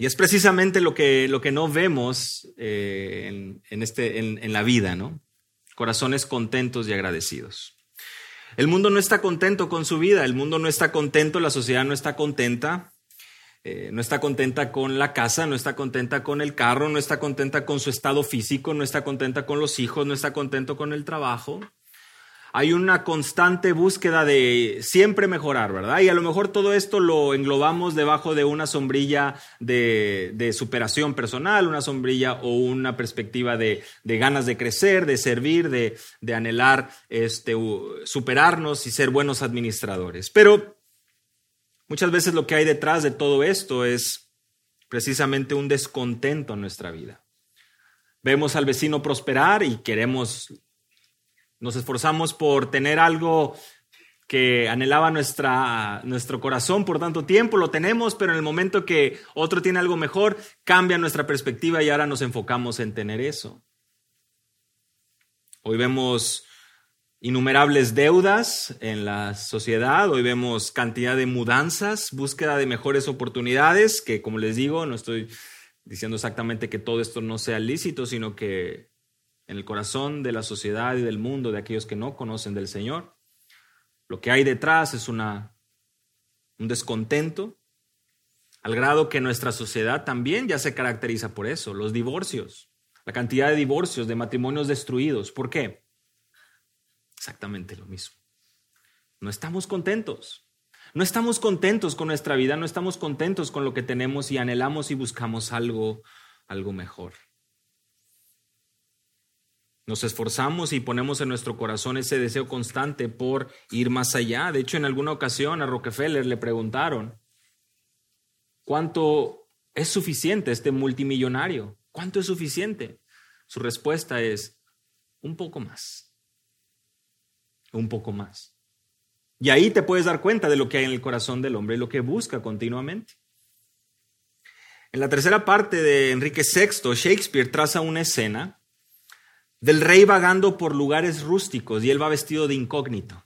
Y es precisamente lo que, lo que no vemos eh, en, este, en, la vida, ¿no? Corazones contentos y agradecidos. El mundo no está contento con su vida, el mundo no está contento, la sociedad no está contenta, eh, no está contenta con la casa, no está contenta con el carro, no está contenta con su estado físico, no está contenta con los hijos, no está contento con el trabajo hay una constante búsqueda de siempre mejorar, ¿verdad? Y a lo mejor todo esto lo englobamos debajo de una sombrilla de, superación personal, una sombrilla o una perspectiva de, ganas de crecer, de servir, de, anhelar este, superarnos y ser buenos administradores. Pero muchas veces lo que hay detrás de todo esto es precisamente un descontento en nuestra vida. Vemos al vecino prosperar y queremos nos esforzamos por tener algo que anhelaba nuestra, nuestro corazón por tanto tiempo, lo tenemos, pero en el momento que otro tiene algo mejor, cambia nuestra perspectiva y ahora nos enfocamos en tener eso. Hoy vemos innumerables deudas en la sociedad, hoy vemos cantidad de mudanzas, búsqueda de mejores oportunidades, que como les digo, no estoy diciendo exactamente que todo esto no sea lícito, sino que en el corazón de la sociedad y del mundo, de aquellos que no conocen del Señor. Lo que hay detrás es una, un descontento, al grado que nuestra sociedad también ya se caracteriza por eso, los divorcios, la cantidad de divorcios, de matrimonios destruidos. ¿Por qué? Exactamente lo mismo. No estamos contentos. No estamos contentos con nuestra vida, no estamos contentos con lo que tenemos y anhelamos y buscamos algo, algo mejor. Nos esforzamos y ponemos en nuestro corazón ese deseo constante por ir más allá. De hecho, en alguna ocasión a Rockefeller le preguntaron, ¿cuánto es suficiente este multimillonario? ¿Cuánto es suficiente? Su respuesta es, un poco más. Un poco más. Y ahí te puedes dar cuenta de lo que hay en el corazón del hombre y lo que busca continuamente. En la tercera parte de Enrique VI, Shakespeare traza una escena del rey vagando por lugares rústicos y él va vestido de incógnito.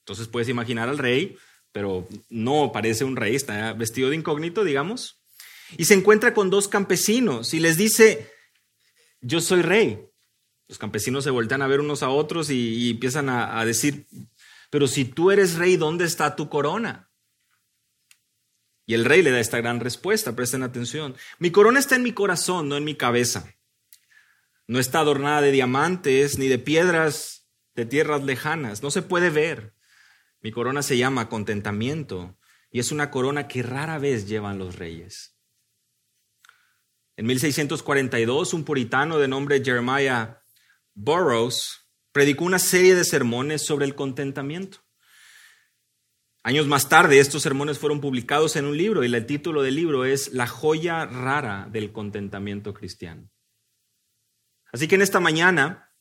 Entonces puedes imaginar al rey, pero no parece un rey, está vestido de incógnito, digamos, y se encuentra con dos campesinos y les dice, yo soy rey. Los campesinos se voltean a ver unos a otros y, empiezan a, a decir, pero si tú eres rey, ¿dónde está tu corona? Y el rey le da esta gran respuesta, presten atención. Mi corona está en mi corazón, no en mi cabeza. No está adornada de diamantes ni de piedras de tierras lejanas. No se puede ver. Mi corona se llama contentamiento y es una corona que rara vez llevan los reyes. En 1642, un puritano de nombre Jeremiah Burroughs predicó una serie de sermones sobre el contentamiento. Años más tarde, estos sermones fueron publicados en un libro y el título del libro es La joya rara del contentamiento cristiano. Así que en esta mañana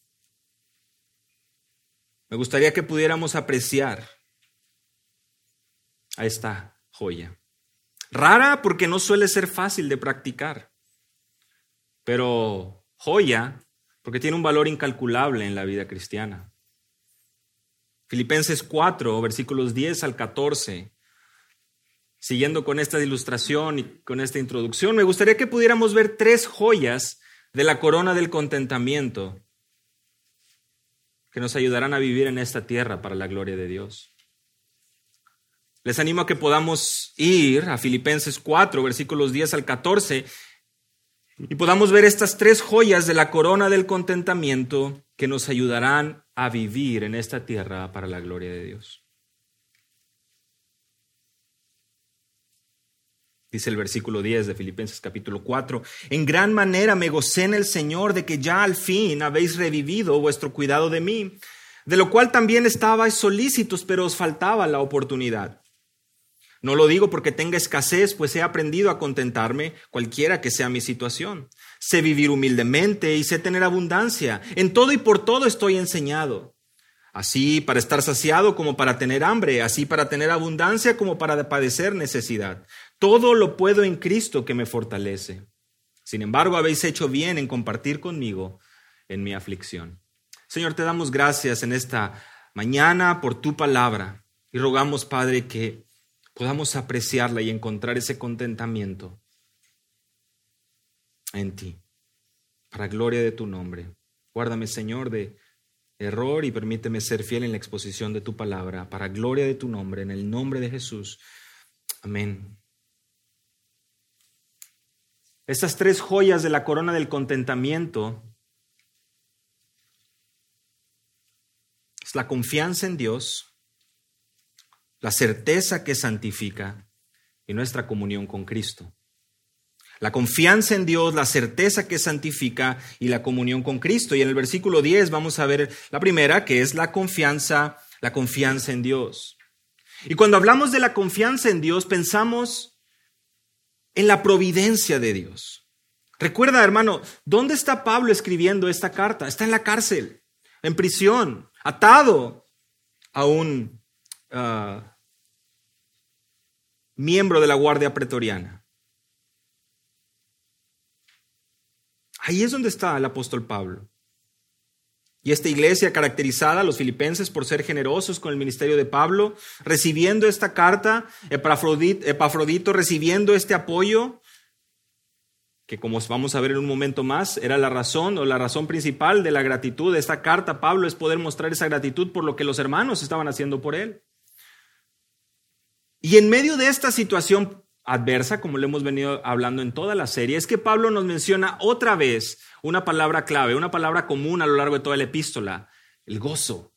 me gustaría que pudiéramos apreciar a esta joya. Rara porque no suele ser fácil de practicar, pero joya porque tiene un valor incalculable en la vida cristiana. Filipenses 4, versículos 10 al 14. Siguiendo con esta ilustración y con esta introducción, me gustaría que pudiéramos ver tres joyas de la corona del contentamiento que nos ayudarán a vivir en esta tierra para la gloria de Dios. Les animo a que podamos ir a Filipenses 4, versículos 10 al 14, y podamos ver estas tres joyas de la corona del contentamiento que nos ayudarán a vivir en esta tierra para la gloria de Dios. Dice el versículo 10 de Filipenses capítulo 4, en gran manera me gocé en el Señor de que ya al fin habéis revivido vuestro cuidado de mí, de lo cual también estabais solícitos, pero os faltaba la oportunidad. No lo digo porque tenga escasez, pues he aprendido a contentarme cualquiera que sea mi situación. Sé vivir humildemente y sé tener abundancia. En todo y por todo estoy enseñado. Así para estar saciado como para tener hambre, así para tener abundancia como para padecer necesidad. Todo lo puedo en Cristo que me fortalece. Sin embargo, habéis hecho bien en compartir conmigo en mi aflicción. Señor, te damos gracias en esta mañana por tu palabra y rogamos, Padre, que podamos apreciarla y encontrar ese contentamiento en ti, para gloria de tu nombre. Guárdame, Señor, de error y permíteme ser fiel en la exposición de tu palabra, para gloria de tu nombre, en el nombre de Jesús. Amén. Estas tres joyas de la corona del contentamiento es la confianza en Dios, la certeza que santifica y nuestra comunión con Cristo. La confianza en Dios, la certeza que santifica y la comunión con Cristo. Y en el versículo 10 vamos a ver la primera, que es la confianza, la confianza en Dios. Y cuando hablamos de la confianza en Dios, pensamos en la providencia de Dios. Recuerda, hermano, ¿dónde está Pablo escribiendo esta carta? Está en la cárcel, en prisión, atado a un ah, miembro de la Guardia Pretoriana. Ahí es donde está el apóstol Pablo. Y esta iglesia caracterizada, los filipenses, por ser generosos con el ministerio de Pablo, recibiendo esta carta, Epafrodito, recibiendo este apoyo, que como vamos a ver en un momento más, era la razón o la razón principal de la gratitud de esta carta, Pablo, es poder mostrar esa gratitud por lo que los hermanos estaban haciendo por él. Y en medio de esta situación, adversa, como le hemos venido hablando en toda la serie, es que Pablo nos menciona otra vez una palabra clave, una palabra común a lo largo de toda la epístola, el gozo.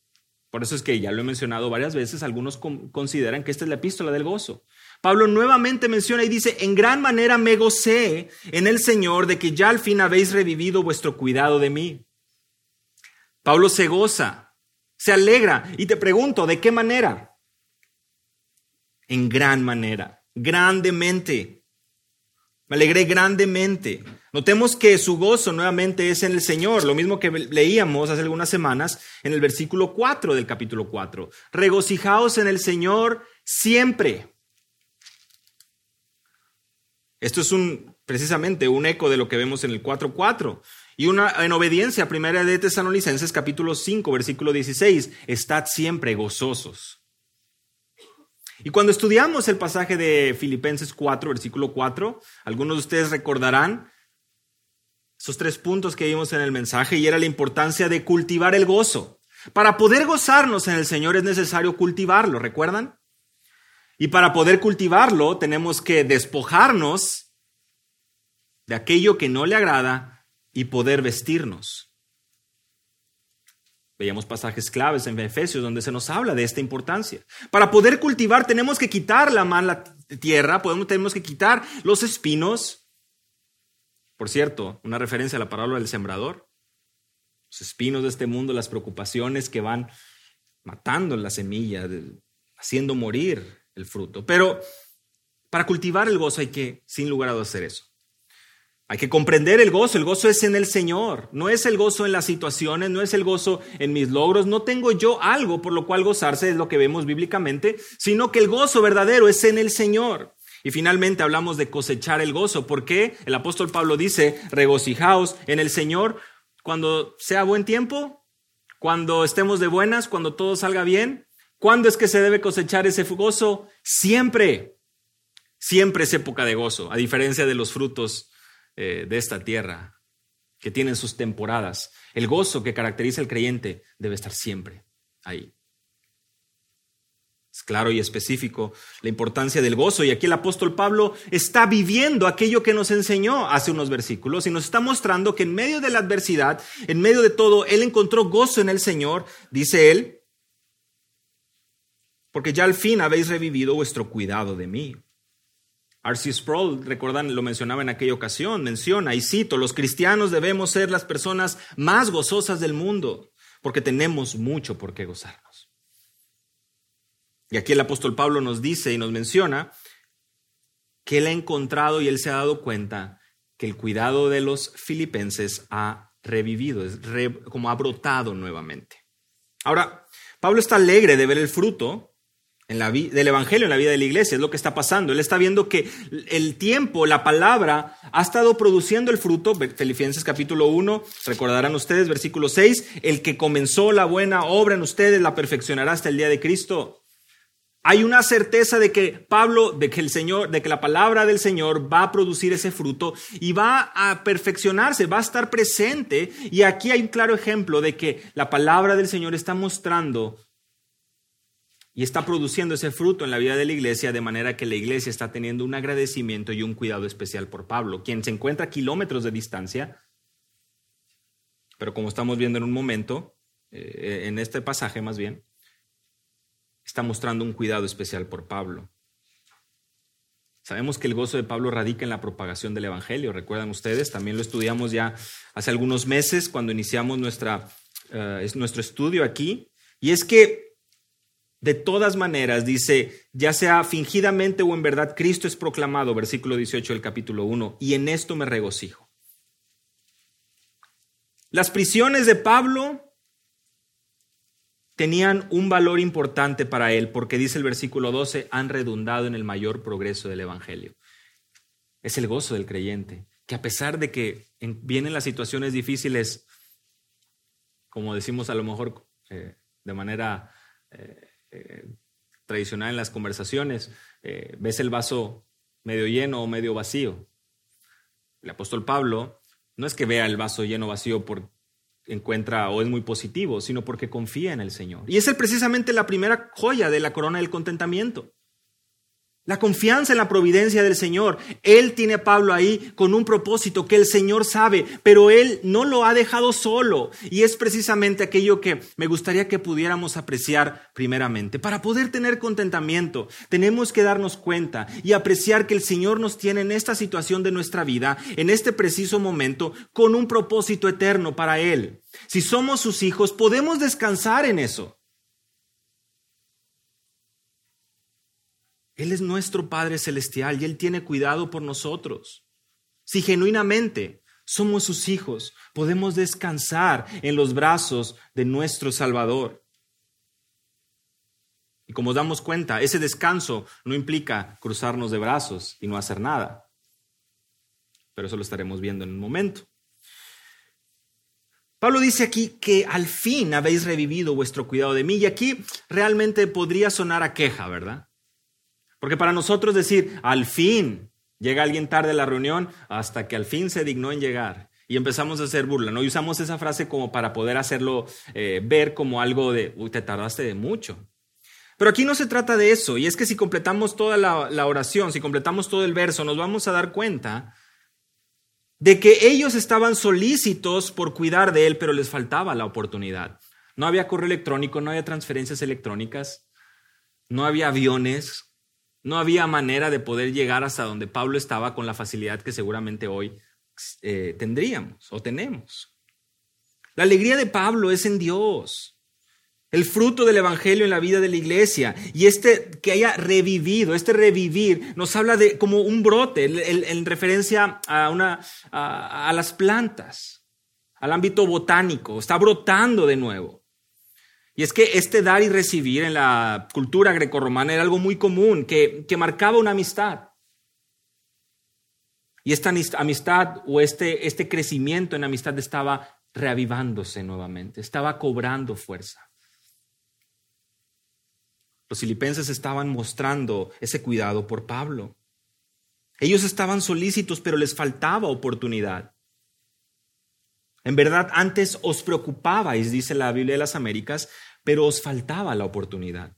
Por eso es que ya lo he mencionado varias veces, algunos consideran que esta es la epístola del gozo. Pablo nuevamente menciona y dice, en gran manera me gocé en el Señor de que ya al fin habéis revivido vuestro cuidado de mí. Pablo se goza, se alegra y te pregunto, ¿de qué manera? En gran manera grandemente. Me alegré grandemente. Notemos que su gozo nuevamente es en el Señor, lo mismo que leíamos hace algunas semanas en el versículo 4 del capítulo 4. Regocijaos en el Señor siempre. Esto es un, precisamente un eco de lo que vemos en el 4.4. Y una, en obediencia primera de Tesalonicenses capítulo 5 versículo 16, estad siempre gozosos. Y cuando estudiamos el pasaje de Filipenses 4, versículo 4, algunos de ustedes recordarán esos tres puntos que vimos en el mensaje y era la importancia de cultivar el gozo. Para poder gozarnos en el Señor es necesario cultivarlo, ¿recuerdan? Y para poder cultivarlo tenemos que despojarnos de aquello que no le agrada y poder vestirnos Veíamos pasajes claves en Efesios donde se nos habla de esta importancia. Para poder cultivar tenemos que quitar la mala tierra, podemos, tenemos que quitar los espinos. Por cierto, una referencia a la palabra del sembrador. Los espinos de este mundo, las preocupaciones que van matando la semilla, haciendo morir el fruto. Pero para cultivar el gozo hay que, sin lugar a dudas, hacer eso. Hay que comprender el gozo. El gozo es en el Señor. No es el gozo en las situaciones, no es el gozo en mis logros. No tengo yo algo por lo cual gozarse, es lo que vemos bíblicamente, sino que el gozo verdadero es en el Señor. Y finalmente hablamos de cosechar el gozo. ¿Por qué? El apóstol Pablo dice, regocijaos en el Señor cuando sea buen tiempo, cuando estemos de buenas, cuando todo salga bien. ¿Cuándo es que se debe cosechar ese gozo? Siempre. Siempre es época de gozo, a diferencia de los frutos eh, de esta tierra, que tienen sus temporadas. El gozo que caracteriza al creyente debe estar siempre ahí. Es claro y específico la importancia del gozo y aquí el apóstol Pablo está viviendo aquello que nos enseñó hace unos versículos y nos está mostrando que en medio de la adversidad, en medio de todo, él encontró gozo en el Señor, dice él, porque ya al fin habéis revivido vuestro cuidado de mí. R.C. Sproul, recuerdan, lo mencionaba en aquella ocasión, menciona, y cito, los cristianos debemos ser las personas más gozosas del mundo, porque tenemos mucho por qué gozarnos. Y aquí el apóstol Pablo nos dice y nos menciona que él ha encontrado y él se ha dado cuenta que el cuidado de los filipenses ha revivido, es como ha brotado nuevamente. Ahora, Pablo está alegre de ver el fruto en la del Evangelio en la vida de la iglesia, es lo que está pasando. Él está viendo que el tiempo, la palabra, ha estado produciendo el fruto. Filipenses capítulo 1, recordarán ustedes, versículo 6, el que comenzó la buena obra en ustedes la perfeccionará hasta el día de Cristo. Hay una certeza de que Pablo, de que el Señor, de que la palabra del Señor va a producir ese fruto y va a perfeccionarse, va a estar presente. Y aquí hay un claro ejemplo de que la palabra del Señor está mostrando y está produciendo ese fruto en la vida de la iglesia, de manera que la iglesia está teniendo un agradecimiento y un cuidado especial por Pablo, quien se encuentra a kilómetros de distancia, pero como estamos viendo en un momento, eh, en este pasaje más bien, está mostrando un cuidado especial por Pablo. Sabemos que el gozo de Pablo radica en la propagación del Evangelio, recuerdan ustedes, también lo estudiamos ya hace algunos meses cuando iniciamos nuestra, eh, nuestro estudio aquí, y es que de todas maneras, dice, ya sea fingidamente o en verdad, Cristo es proclamado, versículo 18 del capítulo 1, y en esto me regocijo. Las prisiones de Pablo tenían un valor importante para él, porque dice el versículo 12, han redundado en el mayor progreso del Evangelio. Es el gozo del creyente, que a pesar de que vienen las situaciones difíciles, como decimos a lo mejor eh, de manera eh, eh, tradicional en las conversaciones, ves el vaso medio lleno o medio vacío. El apóstol Pablo no es que vea el vaso lleno vacío por encuentra o es muy positivo, sino porque confía en el Señor. Y esa es precisamente la primera joya de la corona del contentamiento. La confianza en la providencia del Señor. Él tiene a Pablo ahí con un propósito que el Señor sabe, pero Él no lo ha dejado solo. Y es precisamente aquello que me gustaría que pudiéramos apreciar primeramente. Para poder tener contentamiento, tenemos que darnos cuenta y apreciar que el Señor nos tiene en esta situación de nuestra vida, en este preciso momento, con un propósito eterno para Él. Si somos sus hijos, podemos descansar en eso. Él es nuestro Padre Celestial y Él tiene cuidado por nosotros. Si genuinamente somos sus hijos, podemos descansar en los brazos de nuestro Salvador. Y como damos cuenta, ese descanso no implica cruzarnos de brazos y no hacer nada. Pero eso lo estaremos viendo en un momento. Pablo dice aquí que al fin habéis revivido vuestro cuidado de mí y aquí realmente podría sonar a queja, ¿verdad? Porque para nosotros decir, al fin, llega alguien tarde a la reunión, hasta que al fin se dignó en llegar. Y empezamos a hacer burla, ¿no? Y usamos esa frase como para poder hacerlo eh, ver como algo de, uy, te tardaste de mucho. Pero aquí no se trata de eso, y es que si completamos toda la, la oración, si completamos todo el verso, nos vamos a dar cuenta de que ellos estaban solícitos por cuidar de él, pero les faltaba la oportunidad. No había correo electrónico, no había transferencias electrónicas, no había aviones, no había manera de poder llegar hasta donde Pablo estaba con la facilidad que seguramente hoy eh, tendríamos o tenemos. La alegría de Pablo es en Dios, el fruto del Evangelio en la vida de la iglesia. Y este que haya revivido, este revivir, nos habla de como un brote en referencia a, una, a las plantas, al ámbito botánico. Está brotando de nuevo. Y es que este dar y recibir en la cultura grecorromana era algo muy común, que, que marcaba una amistad. Y esta amistad o este, este crecimiento en amistad estaba reavivándose nuevamente, estaba cobrando fuerza. Los filipenses estaban mostrando ese cuidado por Pablo. Ellos estaban solícitos, pero les faltaba oportunidad. En verdad, antes os preocupabais, dice la Biblia de las Américas, pero os faltaba la oportunidad.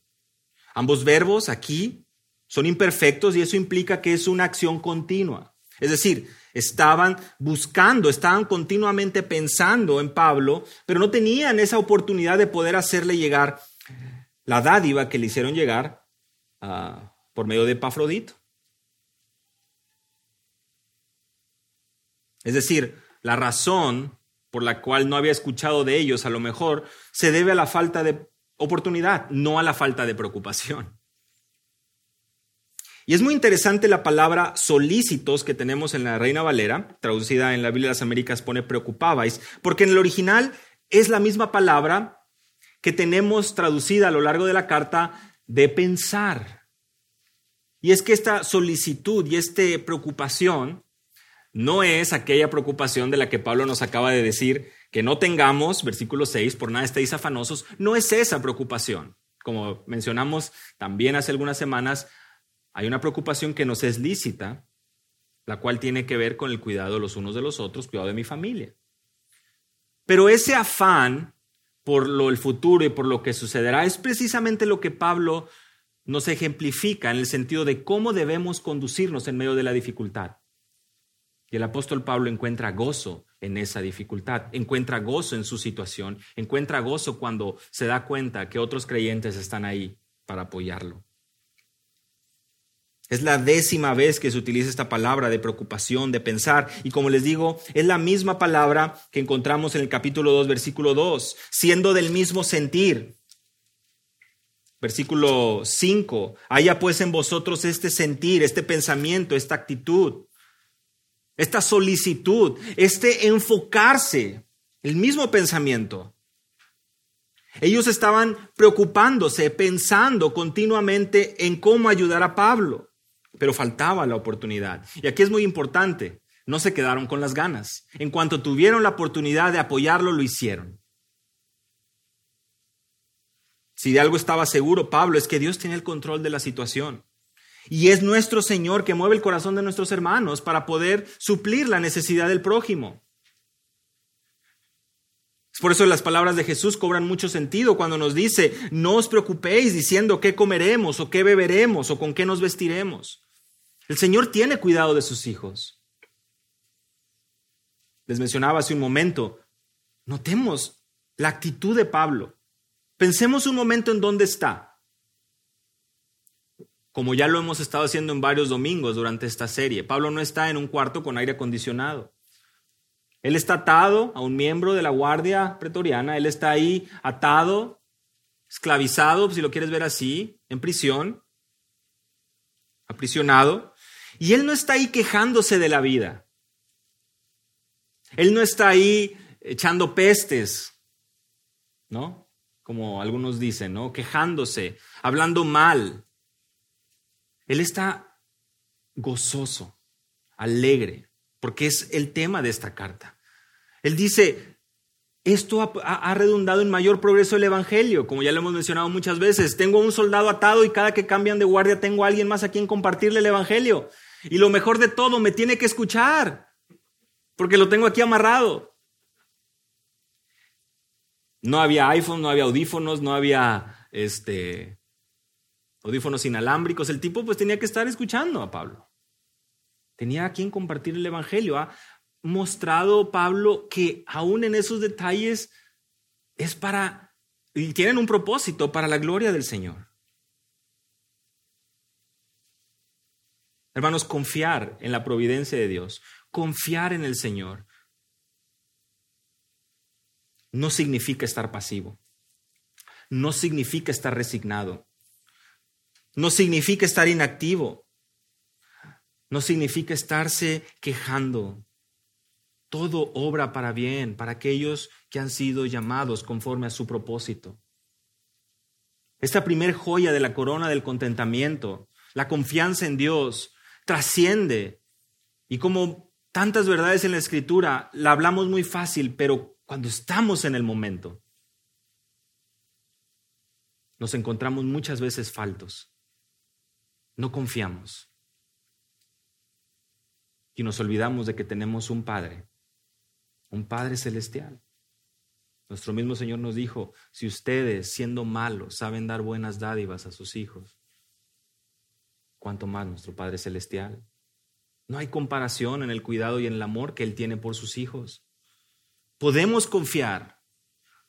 Ambos verbos aquí son imperfectos y eso implica que es una acción continua. Es decir, estaban buscando, estaban continuamente pensando en Pablo, pero no tenían esa oportunidad de poder hacerle llegar la dádiva que le hicieron llegar ah, por medio de Epafrodito. Es decir, la razón por la cual no había escuchado de ellos, a lo mejor se debe a la falta de oportunidad, no a la falta de preocupación. Y es muy interesante la palabra solícitos que tenemos en la Reina Valera, traducida en la Biblia de las Américas pone preocupabais, porque en el original es la misma palabra que tenemos traducida a lo largo de la carta de pensar. Y es que esta solicitud y esta preocupación no es aquella preocupación de la que Pablo nos acaba de decir que no tengamos, versículo 6, por nada estéis afanosos, no es esa preocupación. como mencionamos también hace algunas semanas, hay una preocupación que nos es lícita, la cual tiene que ver con el cuidado los unos de los otros, cuidado de mi familia. Pero ese afán por lo el futuro y por lo que sucederá es precisamente lo que Pablo nos ejemplifica en el sentido de cómo debemos conducirnos en medio de la dificultad. Y el apóstol Pablo encuentra gozo en esa dificultad, encuentra gozo en su situación, encuentra gozo cuando se da cuenta que otros creyentes están ahí para apoyarlo. Es la décima vez que se utiliza esta palabra de preocupación, de pensar. Y como les digo, es la misma palabra que encontramos en el capítulo 2, versículo 2, siendo del mismo sentir. Versículo 5, haya pues en vosotros este sentir, este pensamiento, esta actitud, esta solicitud, este enfocarse, el mismo pensamiento. Ellos estaban preocupándose, pensando continuamente en cómo ayudar a Pablo pero faltaba la oportunidad. Y aquí es muy importante, no se quedaron con las ganas. En cuanto tuvieron la oportunidad de apoyarlo, lo hicieron. Si de algo estaba seguro Pablo es que Dios tiene el control de la situación. Y es nuestro Señor que mueve el corazón de nuestros hermanos para poder suplir la necesidad del prójimo. Por eso las palabras de Jesús cobran mucho sentido cuando nos dice, no os preocupéis diciendo qué comeremos o qué beberemos o con qué nos vestiremos. El Señor tiene cuidado de sus hijos. Les mencionaba hace un momento, notemos la actitud de Pablo. Pensemos un momento en dónde está. Como ya lo hemos estado haciendo en varios domingos durante esta serie, Pablo no está en un cuarto con aire acondicionado. Él está atado a un miembro de la guardia pretoriana, él está ahí atado, esclavizado, si lo quieres ver así, en prisión, aprisionado, y él no está ahí quejándose de la vida. Él no está ahí echando pestes, ¿no? Como algunos dicen, ¿no? Quejándose, hablando mal. Él está gozoso, alegre, porque es el tema de esta carta. Él dice, esto ha, redundado en mayor progreso del Evangelio, como ya lo hemos mencionado muchas veces. Tengo un soldado atado y cada que cambian de guardia tengo a alguien más a quien compartirle el Evangelio. Y lo mejor de todo, me tiene que escuchar, porque lo tengo aquí amarrado. No había iPhone, no había audífonos, no había este, audífonos inalámbricos. El tipo pues tenía que estar escuchando a Pablo. Tenía a quien compartir el Evangelio. Ha mostrado Pablo que aún en esos detalles es para, y tienen un propósito para la gloria del Señor. Hermanos, confiar en la providencia de Dios, confiar en el Señor, no significa estar pasivo, no significa estar resignado, no significa estar inactivo, no significa estarse quejando. Todo obra para bien, para aquellos que han sido llamados conforme a su propósito. Esta primer joya de la corona del contentamiento, la confianza en Dios, trasciende. Y como tantas verdades en la escritura, la hablamos muy fácil, pero cuando estamos en el momento, nos encontramos muchas veces faltos. No confiamos y nos olvidamos de que tenemos un Padre, un Padre celestial. Nuestro mismo Señor nos dijo, si ustedes, siendo malos, saben dar buenas dádivas a sus hijos, ¿cuánto más nuestro Padre celestial? No hay comparación en el cuidado y en el amor que Él tiene por sus hijos. Podemos confiar.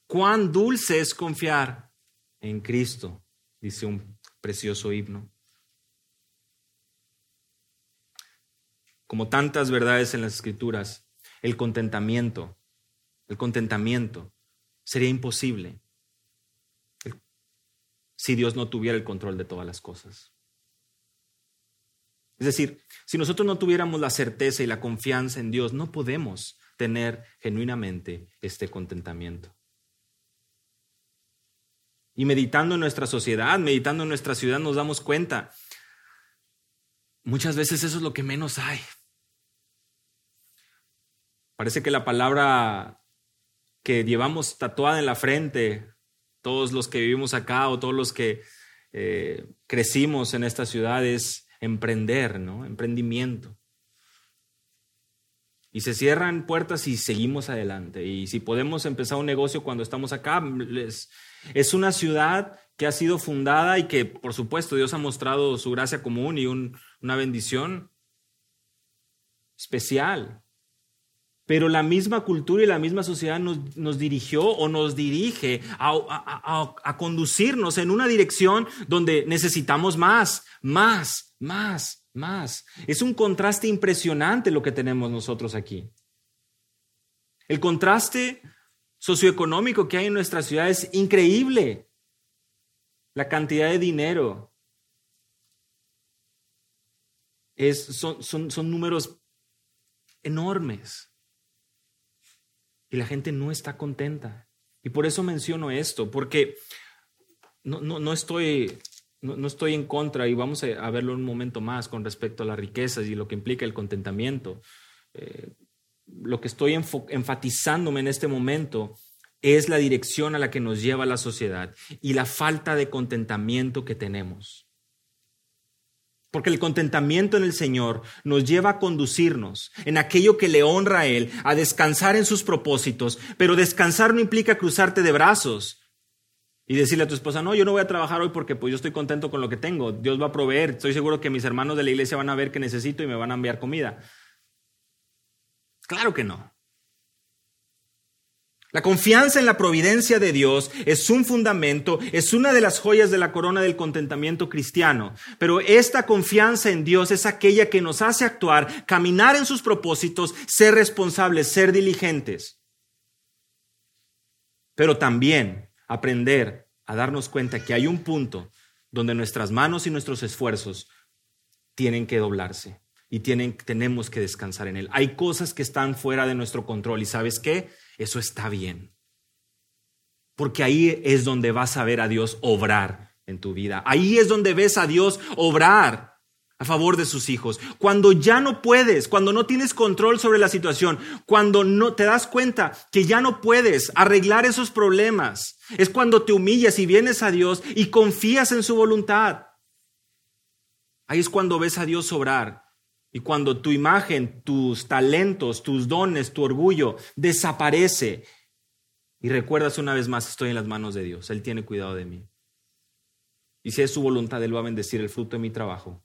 Cuán dulce es confiar en Cristo, dice un precioso himno. Como tantas verdades en las escrituras, el contentamiento, el contentamiento sería imposible si Dios no tuviera el control de todas las cosas. Es decir, si nosotros no tuviéramos la certeza y la confianza en Dios, no podemos tener genuinamente este contentamiento. Y meditando en nuestra sociedad, meditando en nuestra ciudad, nos damos cuenta, muchas veces eso es lo que menos hay. Parece que la palabra que llevamos tatuada en la frente todos los que vivimos acá o todos los que eh, crecimos en esta ciudad es emprender, ¿no? Emprendimiento. Y se cierran puertas y seguimos adelante. Y si podemos empezar un negocio cuando estamos acá, es una ciudad que ha sido fundada y que, por supuesto, Dios ha mostrado su gracia común y una bendición especial. Pero la misma cultura y la misma sociedad nos, dirigió o nos dirige a, a conducirnos en una dirección donde necesitamos más, más, más, más. Es un contraste impresionante lo que tenemos nosotros aquí. El contraste socioeconómico que hay en nuestra ciudad es increíble. La cantidad de dinero es, son, son, son números enormes. Y la gente no está contenta. Y por eso menciono esto, porque no, no, no estoy no, estoy en contra y vamos a, verlo un momento más con respecto a las riquezas y lo que implica el contentamiento. Eh, lo que estoy enfatizándome en este momento es la dirección a la que nos lleva la sociedad y la falta de contentamiento que tenemos. Porque el contentamiento en el Señor nos lleva a conducirnos en aquello que le honra a Él, a descansar en sus propósitos, pero descansar no implica cruzarte de brazos y decirle a tu esposa, no, yo no voy a trabajar hoy porque pues yo estoy contento con lo que tengo, Dios va a proveer, estoy seguro que mis hermanos de la iglesia van a ver que necesito y me van a enviar comida. Claro que no. La confianza en la providencia de Dios es un fundamento, es una de las joyas de la corona del contentamiento cristiano. Pero esta confianza en Dios es aquella que nos hace actuar, caminar en sus propósitos, ser responsables, ser diligentes. Pero también aprender a darnos cuenta que hay un punto donde nuestras manos y nuestros esfuerzos tienen que doblarse y tienen, tenemos que descansar en Él. Hay cosas que están fuera de nuestro control y sabes qué? Eso está bien. Porque ahí es donde vas a ver a Dios obrar en tu vida. Ahí es donde ves a Dios obrar a favor de sus hijos. Cuando ya no puedes, cuando no tienes control sobre la situación, cuando no te das cuenta que ya no puedes arreglar esos problemas, es cuando te humillas y vienes a Dios y confías en su voluntad. Ahí es cuando ves a Dios obrar y cuando tu imagen, tus talentos, tus dones, tu orgullo desaparece y recuerdas una vez más, estoy en las manos de Dios, Él tiene cuidado de mí. Y si es su voluntad, Él va a bendecir el fruto de mi trabajo.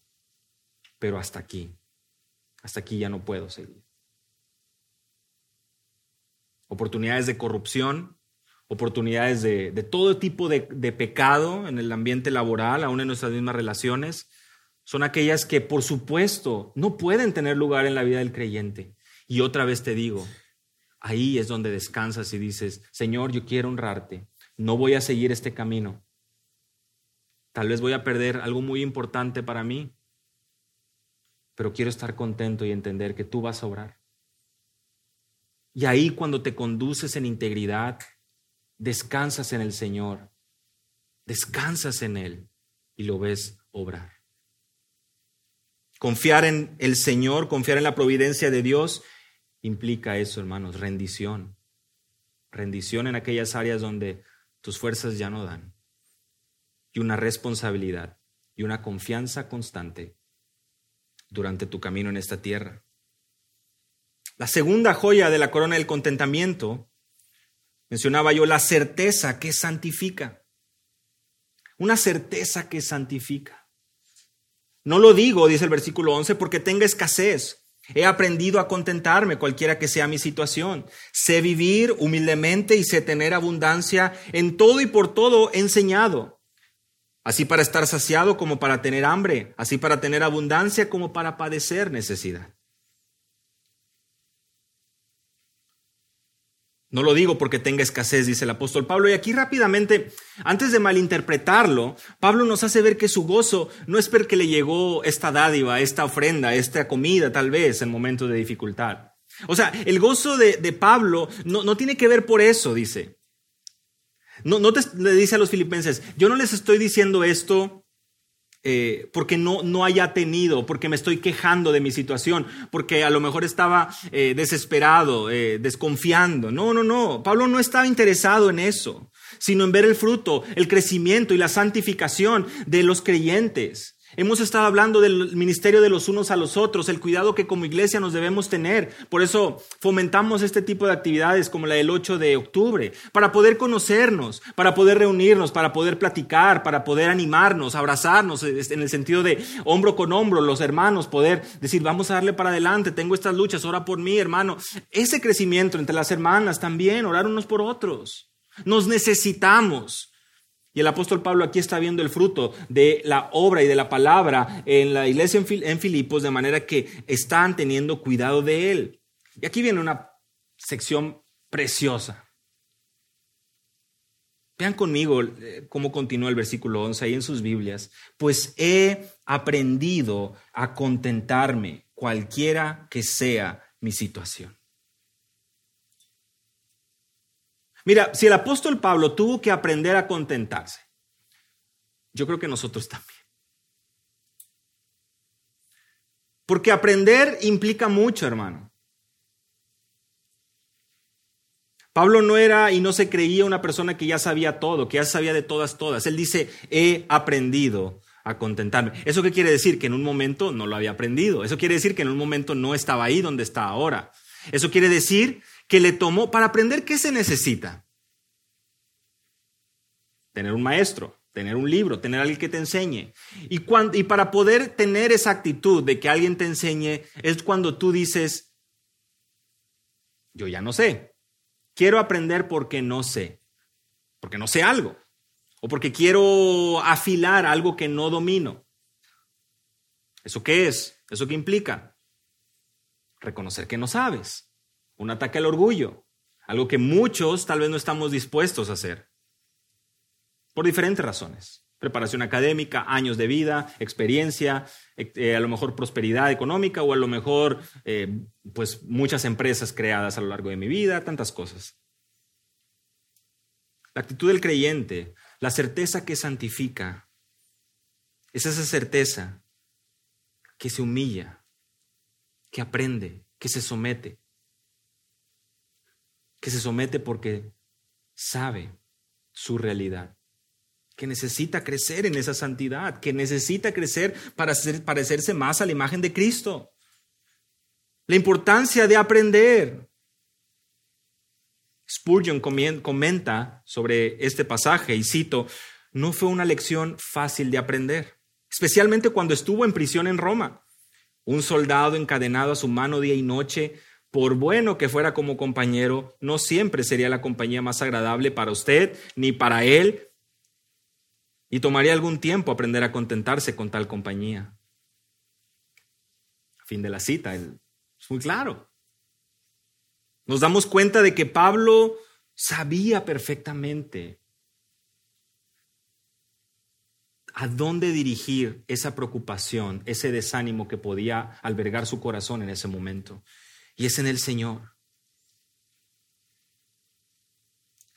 Pero hasta aquí, hasta aquí ya no puedo seguir. Oportunidades de corrupción, oportunidades de, todo tipo de, de pecado en el ambiente laboral, aún en nuestras mismas relaciones son aquellas que, por supuesto, no pueden tener lugar en la vida del creyente. Y otra vez te digo, ahí es donde descansas y dices, Señor, yo quiero honrarte, no voy a seguir este camino. Tal vez voy a perder algo muy importante para mí, pero quiero estar contento y entender que tú vas a obrar. Y ahí cuando te conduces en integridad, descansas en el Señor, descansas en Él y lo ves obrar. Confiar en el Señor, confiar en la providencia de Dios, implica eso, hermanos, rendición. Rendición en aquellas áreas donde tus fuerzas ya no dan. Y una responsabilidad y una confianza constante durante tu camino en esta tierra. La segunda joya de la corona del contentamiento, mencionaba yo, la certeza que santifica. Una certeza que santifica. No lo digo, dice el versículo 11, porque tenga escasez. He aprendido a contentarme cualquiera que sea mi situación. Sé vivir humildemente y sé tener abundancia en todo y por todo enseñado. Así para estar saciado como para tener hambre, así para tener abundancia como para padecer necesidad. No lo digo porque tenga escasez, dice el apóstol Pablo. Y aquí rápidamente, antes de malinterpretarlo, Pablo nos hace ver que su gozo no es porque le llegó esta dádiva, esta ofrenda, esta comida tal vez en momentos de dificultad. O sea, el gozo de, Pablo no, no, tiene que ver por eso, dice. No, no te, le dice a los filipenses, yo no les estoy diciendo esto eh, porque no, no haya tenido, porque me estoy quejando de mi situación, porque a lo mejor estaba eh, desesperado, eh, desconfiando. No, no, no. Pablo no estaba interesado en eso, sino en ver el fruto, el crecimiento y la santificación de los creyentes. Hemos estado hablando del ministerio de los unos a los otros, el cuidado que como iglesia nos debemos tener. Por eso fomentamos este tipo de actividades como la del 8 de octubre, para poder conocernos, para poder reunirnos, para poder platicar, para poder animarnos, abrazarnos en el sentido de hombro con hombro, los hermanos, poder decir, vamos a darle para adelante, tengo estas luchas, ora por mí, hermano. Ese crecimiento entre las hermanas también, orar unos por otros. Nos necesitamos. Y el apóstol Pablo aquí está viendo el fruto de la obra y de la palabra en la iglesia en Filipos, de manera que están teniendo cuidado de él. Y aquí viene una sección preciosa. Vean conmigo eh, cómo continúa el versículo 11 ahí en sus Biblias. Pues he aprendido a contentarme cualquiera que sea mi situación. Mira, si el apóstol Pablo tuvo que aprender a contentarse, yo creo que nosotros también. Porque aprender implica mucho, hermano. Pablo no era y no se creía una persona que ya sabía todo, que ya sabía de todas, todas. Él dice, he aprendido a contentarme. ¿Eso qué quiere decir? Que en un momento no lo había aprendido. Eso quiere decir que en un momento no estaba ahí donde está ahora. Eso quiere decir que le tomó, para aprender, ¿qué se necesita? Tener un maestro, tener un libro, tener alguien que te enseñe. Y, y para poder tener esa actitud de que alguien te enseñe, es cuando tú dices, yo ya no sé, quiero aprender porque no sé, porque no sé algo, o porque quiero afilar algo que no domino. ¿Eso qué es? ¿Eso qué implica? Reconocer que no sabes un ataque al orgullo, algo que muchos tal vez no estamos dispuestos a hacer, por diferentes razones. Preparación académica, años de vida, experiencia, eh, a lo mejor prosperidad económica o a lo mejor eh, pues muchas empresas creadas a lo largo de mi vida, tantas cosas. La actitud del creyente, la certeza que santifica, es esa certeza que se humilla, que aprende, que se somete que se somete porque sabe su realidad, que necesita crecer en esa santidad, que necesita crecer para parecerse más a la imagen de Cristo. La importancia de aprender. Spurgeon comenta sobre este pasaje y cito, no fue una lección fácil de aprender, especialmente cuando estuvo en prisión en Roma. Un soldado encadenado a su mano día y noche por bueno que fuera como compañero, no siempre sería la compañía más agradable para usted ni para él, y tomaría algún tiempo aprender a contentarse con tal compañía. Fin de la cita, es muy claro. Nos damos cuenta de que Pablo sabía perfectamente a dónde dirigir esa preocupación, ese desánimo que podía albergar su corazón en ese momento y es en el Señor.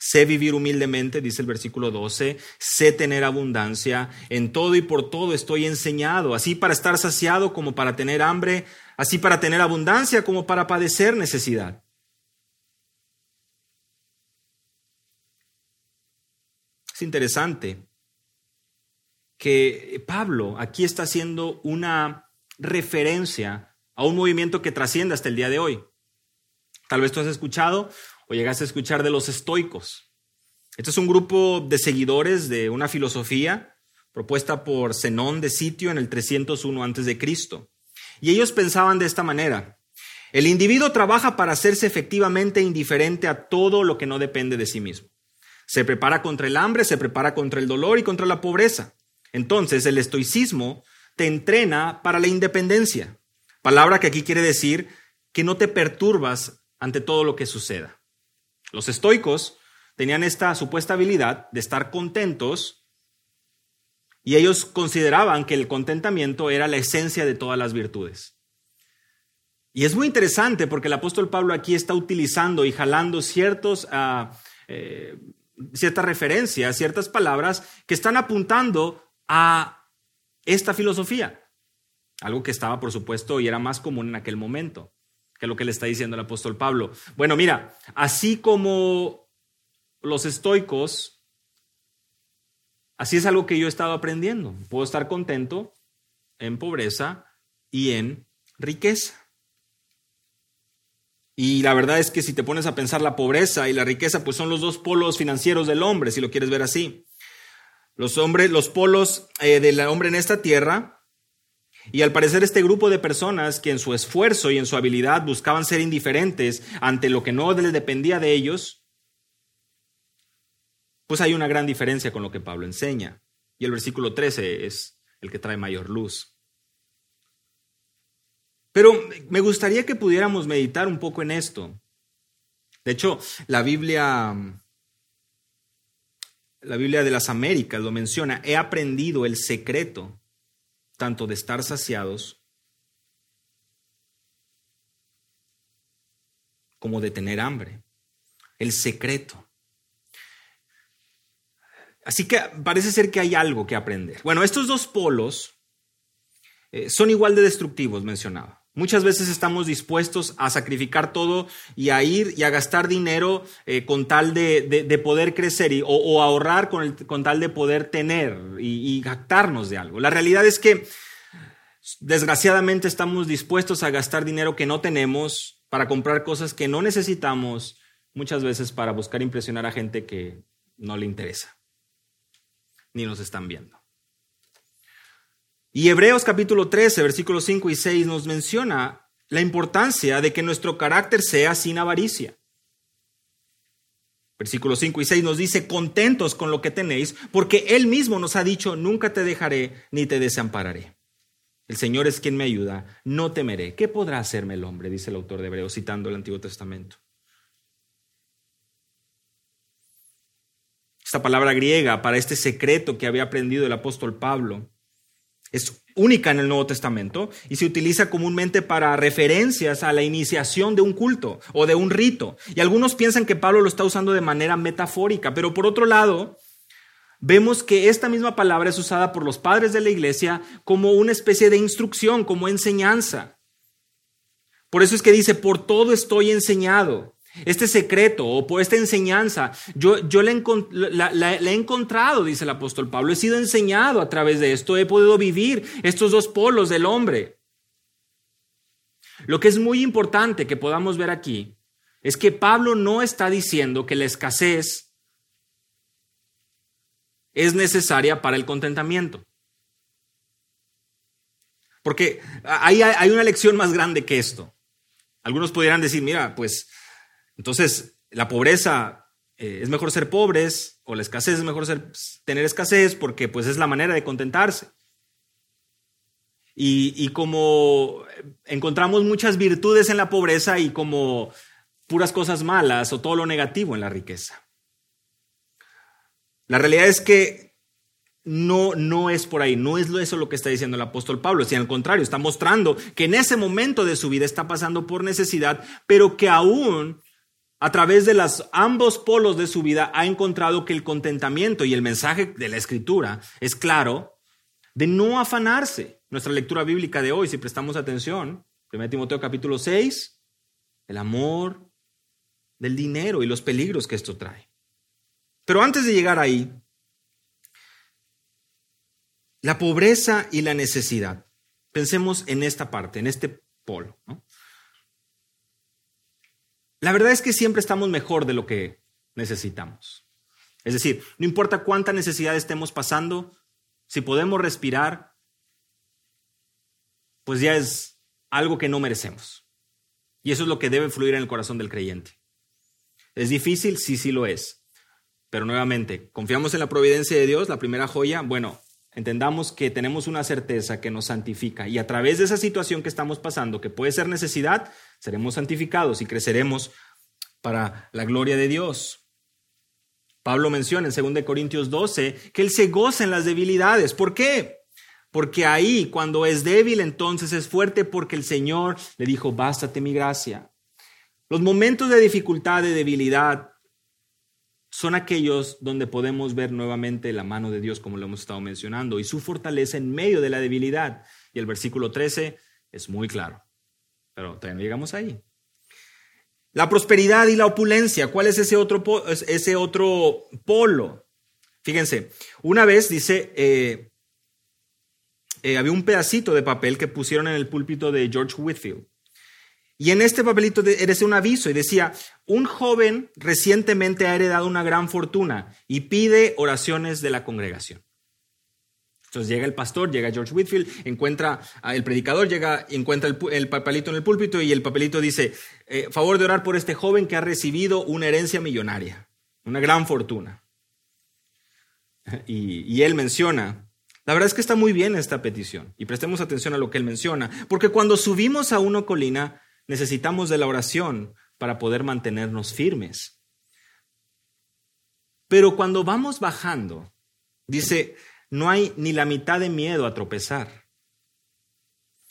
Sé vivir humildemente, dice el versículo 12, sé tener abundancia, en todo y por todo estoy enseñado, así para estar saciado como para tener hambre, así para tener abundancia como para padecer necesidad. Es interesante que Pablo aquí está haciendo una referencia a un movimiento que trasciende hasta el día de hoy. Tal vez tú has escuchado o llegaste a escuchar de los estoicos. Este es un grupo de seguidores de una filosofía propuesta por Zenón de Sitio en el 301 a.C. Y ellos pensaban de esta manera. El individuo trabaja para hacerse efectivamente indiferente a todo lo que no depende de sí mismo. Se prepara contra el hambre, se prepara contra el dolor y contra la pobreza. Entonces el estoicismo te entrena para la independencia. Palabra que aquí quiere decir que no te perturbas ante todo lo que suceda. Los estoicos tenían esta supuesta habilidad de estar contentos y ellos consideraban que el contentamiento era la esencia de todas las virtudes. Y es muy interesante porque el apóstol Pablo aquí está utilizando y jalando ciertos, uh, eh, ciertas referencias, ciertas palabras que están apuntando a esta filosofía. Algo que estaba, por supuesto, y era más común en aquel momento, que lo que le está diciendo el apóstol Pablo. Bueno, mira, así como los estoicos Así es algo que yo he estado aprendiendo. Puedo estar contento en pobreza y en riqueza. Y la verdad es que si te pones a pensar la pobreza y la riqueza, pues son los dos polos financieros del hombre, si lo quieres ver así. Los hombres, los polos eh, del hombre en esta tierra. Y al parecer este grupo de personas que en su esfuerzo y en su habilidad buscaban ser indiferentes ante lo que no les dependía de ellos, pues hay una gran diferencia con lo que Pablo enseña. Y el versículo 13 es el que trae mayor luz. Pero me gustaría que pudiéramos meditar un poco en esto. De hecho, la Biblia, la Biblia de las Américas lo menciona. He aprendido el secreto tanto de estar saciados como de tener hambre. El secreto. Así que parece ser que hay algo que aprender. Bueno, estos dos polos eh, son igual de destructivos, mencionaba. Muchas veces estamos dispuestos a sacrificar todo y a ir y a gastar dinero eh, con tal de, poder crecer y, o, ahorrar con, con, tal de poder tener y, y de algo. La realidad es que desgraciadamente estamos dispuestos a gastar dinero que no tenemos para comprar cosas que no necesitamos, muchas veces para buscar impresionar a gente que no le interesa, ni nos están viendo. Y Hebreos capítulo 13, versículos 5 y 6 nos menciona la importancia de que nuestro carácter sea sin avaricia. Versículos 5 y 6 nos dice, contentos con lo que tenéis, porque Él mismo nos ha dicho, nunca te dejaré ni te desampararé. El Señor es quien me ayuda, no temeré. ¿Qué podrá hacerme el hombre? Dice el autor de Hebreos, citando el Antiguo Testamento. Esta palabra griega para este secreto que había aprendido el apóstol Pablo es única en el Nuevo Testamento y se utiliza comúnmente para referencias a la iniciación de un culto o de un rito. Y algunos piensan que Pablo lo está usando de manera metafórica, pero por otro lado, vemos que esta misma palabra es usada por los padres de la iglesia como una especie de instrucción, como enseñanza. Por eso es que dice, por todo estoy enseñado. Este secreto o por esta enseñanza, yo, yo la, he encontrado, dice el apóstol Pablo, he sido enseñado a través de esto, he podido vivir estos dos polos del hombre. Lo que es muy importante que podamos ver aquí es que Pablo no está diciendo que la escasez es necesaria para el contentamiento. Porque hay, hay una lección más grande que esto. Algunos pudieran decir, mira, pues entonces, la pobreza eh, es mejor ser pobres o la escasez es mejor tener escasez porque pues es la manera de contentarse. Y, y, como encontramos muchas virtudes en la pobreza y como puras cosas malas o todo lo negativo en la riqueza. La realidad es que no, no es por ahí, no es eso lo que está diciendo el apóstol Pablo, sino al contrario, está mostrando que en ese momento de su vida está pasando por necesidad, pero que aún a través de los ambos polos de su vida ha encontrado que el contentamiento y el mensaje de la escritura es claro de no afanarse. Nuestra lectura bíblica de hoy, si prestamos atención, 1 Timoteo capítulo 6, el amor del dinero y los peligros que esto trae. Pero antes de llegar ahí, la pobreza y la necesidad. Pensemos en esta parte, en este polo. ¿no? La verdad es que siempre estamos mejor de lo que necesitamos. Es decir, no importa cuánta necesidad estemos pasando, si podemos respirar, pues ya es algo que no merecemos. Y eso es lo que debe fluir en el corazón del creyente. ¿Es difícil? Sí, sí lo es. Pero nuevamente, confiamos en la providencia de Dios, la primera joya. Bueno, entendamos que tenemos una certeza que nos santifica y a través de esa situación que estamos pasando, que puede ser necesidad, seremos santificados y creceremos para la gloria de Dios. Pablo menciona en 2 Corintios 12 que él se goza en las debilidades. ¿Por qué? Porque ahí, cuando es débil, entonces es fuerte porque el Señor le dijo, bástate mi gracia. Los momentos de dificultad, de debilidad, son aquellos donde podemos ver nuevamente la mano de Dios, como lo hemos estado mencionando, y su fortaleza en medio de la debilidad. Y el versículo 13 es muy claro. Pero todavía no llegamos ahí. La prosperidad y la opulencia, ¿cuál es ese otro, ese otro polo? Fíjense, una vez dice, eh, eh, había un pedacito de papel que pusieron en el púlpito de George Whitfield. Y en este papelito era un aviso y decía, un joven recientemente ha heredado una gran fortuna y pide oraciones de la congregación. Entonces llega el pastor, llega George Whitfield, encuentra el predicador, llega, encuentra el, papelito en el púlpito y el papelito dice, eh, favor de orar por este joven que ha recibido una herencia millonaria, una gran fortuna. Y, él menciona, la verdad es que está muy bien esta petición y prestemos atención a lo que él menciona, porque cuando subimos a una colina necesitamos de la oración para poder mantenernos firmes. Pero cuando vamos bajando, dice, no hay ni la mitad de miedo a tropezar.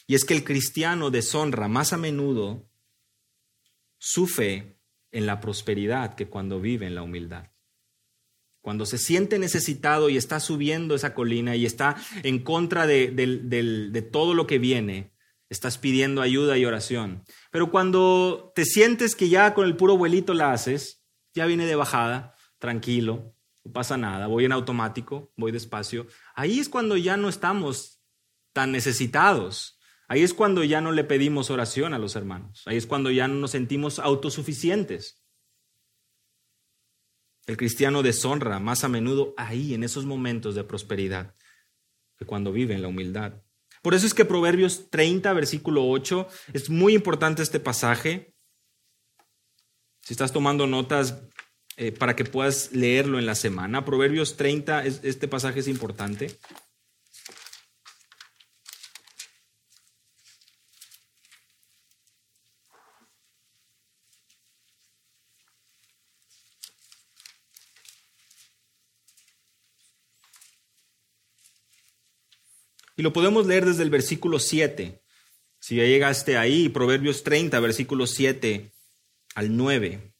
Y es que el cristiano deshonra más a menudo su fe en la prosperidad que cuando vive en la humildad. Cuando se siente necesitado y está subiendo esa colina y está en contra de, todo lo que viene, estás pidiendo ayuda y oración. Pero cuando te sientes que ya con el puro vuelito la haces, ya viene de bajada, tranquilo, no pasa nada, voy en automático, voy despacio, ahí es cuando ya no estamos tan necesitados. Ahí es cuando ya no le pedimos oración a los hermanos. Ahí es cuando ya no nos sentimos autosuficientes. El cristiano deshonra más a menudo ahí, en esos momentos de prosperidad, que cuando vive en la humildad. Por eso es que Proverbios 30, versículo 8, es muy importante este pasaje. Si estás tomando notas eh, para que puedas leerlo en la semana, Proverbios 30, este pasaje es importante. Y lo podemos leer desde el versículo 7. Si ya llegaste ahí, Proverbios 30, versículo 7 al 9.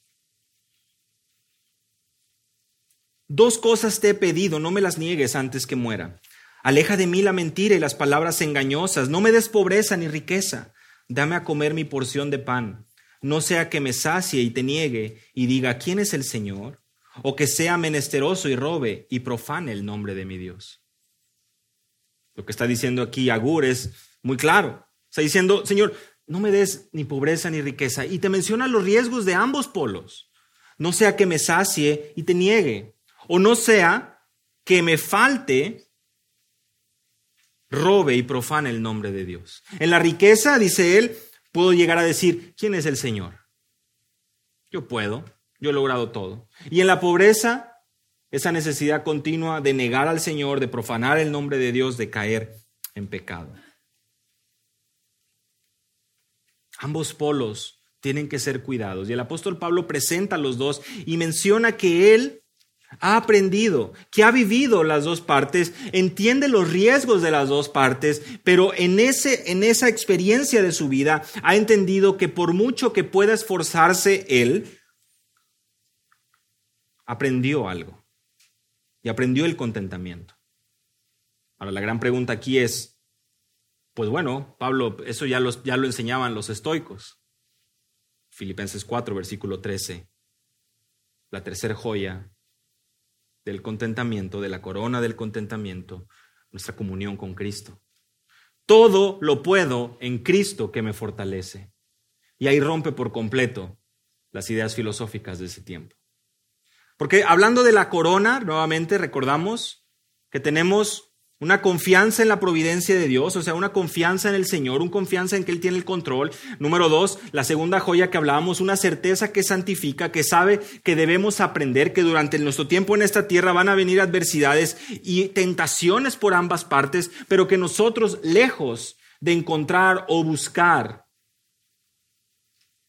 Dos cosas te he pedido, no me las niegues antes que muera. Aleja de mí la mentira y las palabras engañosas, no me des pobreza ni riqueza. Dame a comer mi porción de pan. No sea que me sacie y te niegue y diga, ¿quién es el Señor? O que sea menesteroso y robe y profane el nombre de mi Dios. Lo que está diciendo aquí Agur es muy claro. Está diciendo, Señor, no me des ni pobreza ni riqueza. Y te menciona los riesgos de ambos polos. No sea que me sacie y te niegue. O no sea que me falte, robe y profane el nombre de Dios. En la riqueza, dice él, puedo llegar a decir, ¿quién es el Señor? Yo puedo, yo he logrado todo. Y en la pobreza, esa necesidad continua de negar al Señor, de profanar el nombre de Dios, de caer en pecado. Ambos polos tienen que ser cuidados. Y el apóstol Pablo presenta los dos y menciona que él ha aprendido, que ha vivido las dos partes, entiende los riesgos de las dos partes, pero en, ese, en esa experiencia de su vida ha entendido que por mucho que pueda esforzarse él, aprendió algo y aprendió el contentamiento. Ahora, la gran pregunta aquí es, pues bueno, Pablo, eso ya, lo enseñaban los estoicos. Filipenses 4, versículo 13. La tercera joya del contentamiento, de la corona del contentamiento, nuestra comunión con Cristo. Todo lo puedo en Cristo que me fortalece. Y ahí rompe por completo las ideas filosóficas de ese tiempo. Porque hablando de la corona, nuevamente recordamos que tenemos una confianza en la providencia de Dios, o sea, una confianza en el Señor, una confianza en que Él tiene el control. Número dos, la segunda joya que hablábamos, una certeza que santifica, que sabe que debemos aprender que durante nuestro tiempo en esta tierra van a venir adversidades y tentaciones por ambas partes, pero que nosotros, lejos de encontrar o buscar